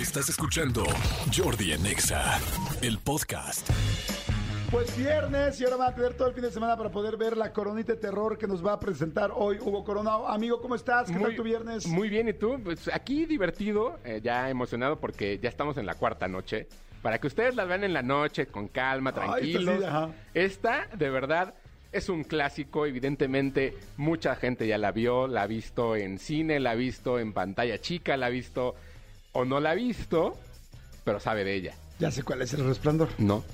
Estás escuchando Jordi en Exa, el podcast. Pues viernes y ahora van a tener todo el fin de semana para poder ver la coronita de terror que nos va a presentar hoy Hugo Coronado. Amigo, ¿cómo estás? ¿Qué tal tu viernes? Muy bien, ¿y tú? Pues aquí divertido, eh, ya emocionado porque ya estamos en la cuarta noche. Para que ustedes la vean en la noche, con calma, Ay, tranquilos. esta sí. Esta, de verdad, es un clásico. Evidentemente, mucha gente ya la vio, la ha visto en cine, la ha visto en pantalla chica, la ha visto o no la ha visto, pero sabe de ella. Ya sé cuál es el resplandor. No.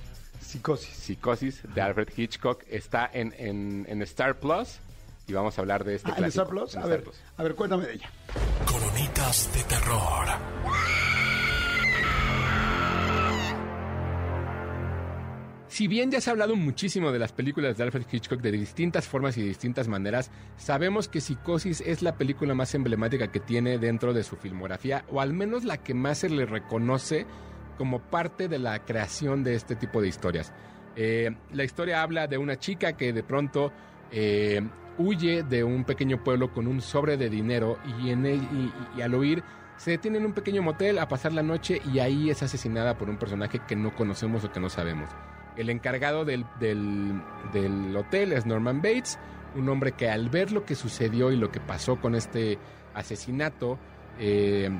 Psicosis. Psicosis de Alfred Hitchcock está en, en- en Star Plus y vamos a hablar de este Ah, ¿en clásico. Star Plus? En A Star ver, Plus. a ver, cuéntame de ella. Coronitas de terror. Si bien ya se ha hablado muchísimo de las películas de Alfred Hitchcock de distintas formas y distintas maneras, sabemos que Psicosis es la película más emblemática que tiene dentro de su filmografía, o al menos la que más se le reconoce como parte de la creación de este tipo de historias. Eh, la historia habla de una chica que de pronto eh, huye de un pequeño pueblo con un sobre de dinero y, en y- y al huir se detiene en un pequeño motel a pasar la noche y ahí es asesinada por un personaje que no conocemos o que no sabemos. El encargado del, del- hotel es Norman Bates, un hombre que al ver lo que sucedió y lo que pasó con este asesinato, eh,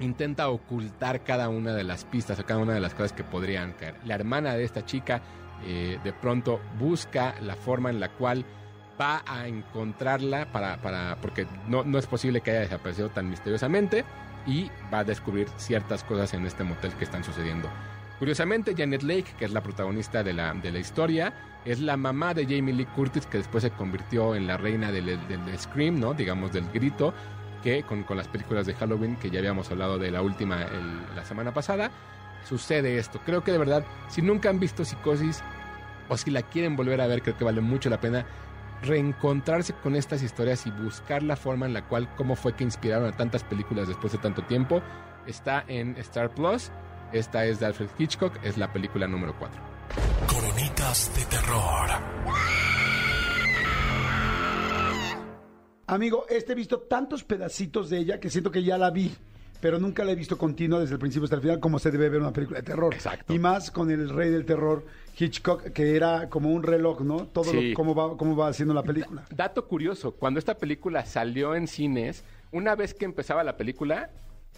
intenta ocultar cada una de las pistas o cada una de las cosas que podrían caer. La hermana de esta chica eh, de pronto busca la forma en la cual va a encontrarla para, para porque no, no es posible que haya desaparecido tan misteriosamente y va a descubrir ciertas cosas en este motel que están sucediendo. Curiosamente, Janet Lake, que es la protagonista de la, de la historia, es la mamá de Jamie Lee Curtis, que después se convirtió en la reina del, del Scream, ¿no? Digamos, del grito, que con, con las películas de Halloween, que ya habíamos hablado de la última la semana pasada, sucede esto. Creo que de verdad, si nunca han visto Psicosis o si la quieren volver a ver, creo que vale mucho la pena reencontrarse con estas historias y buscar la forma en la cual, cómo fue que inspiraron a tantas películas después de tanto tiempo. Está en Star Plus. Esta es de Alfred Hitchcock, es la película número 4. Coronitas de terror. Amigo, este he visto tantos pedacitos de ella que siento que ya la vi, pero nunca la he visto continua desde el principio hasta el final, como se debe ver una película de terror. Exacto. Y más con el rey del terror, Hitchcock, que era como un reloj, ¿no? Todo Sí. lo, cómo, va, cómo va haciendo la película. Dato curioso, cuando esta película salió en cines, una vez que empezaba la película,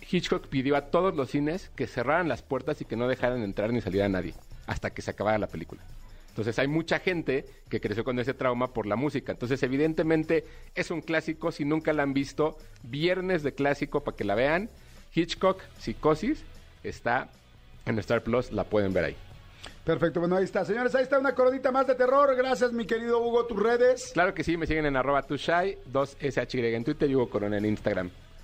Hitchcock pidió a todos los cines que cerraran las puertas y que no dejaran entrar ni salir a nadie hasta que se acabara la película. Entonces hay mucha gente que creció con ese trauma por la música. Entonces evidentemente es un clásico, si nunca la han visto, viernes de clásico para que la vean. Hitchcock, Psicosis, está en Star Plus, la pueden ver ahí. Perfecto, bueno, ahí está. Señores, ahí está una coronita más de terror. Gracias, mi querido Hugo, tus redes. Claro que sí, me siguen en arroba tushai, 2SHY en Twitter y Hugo Corona en Instagram.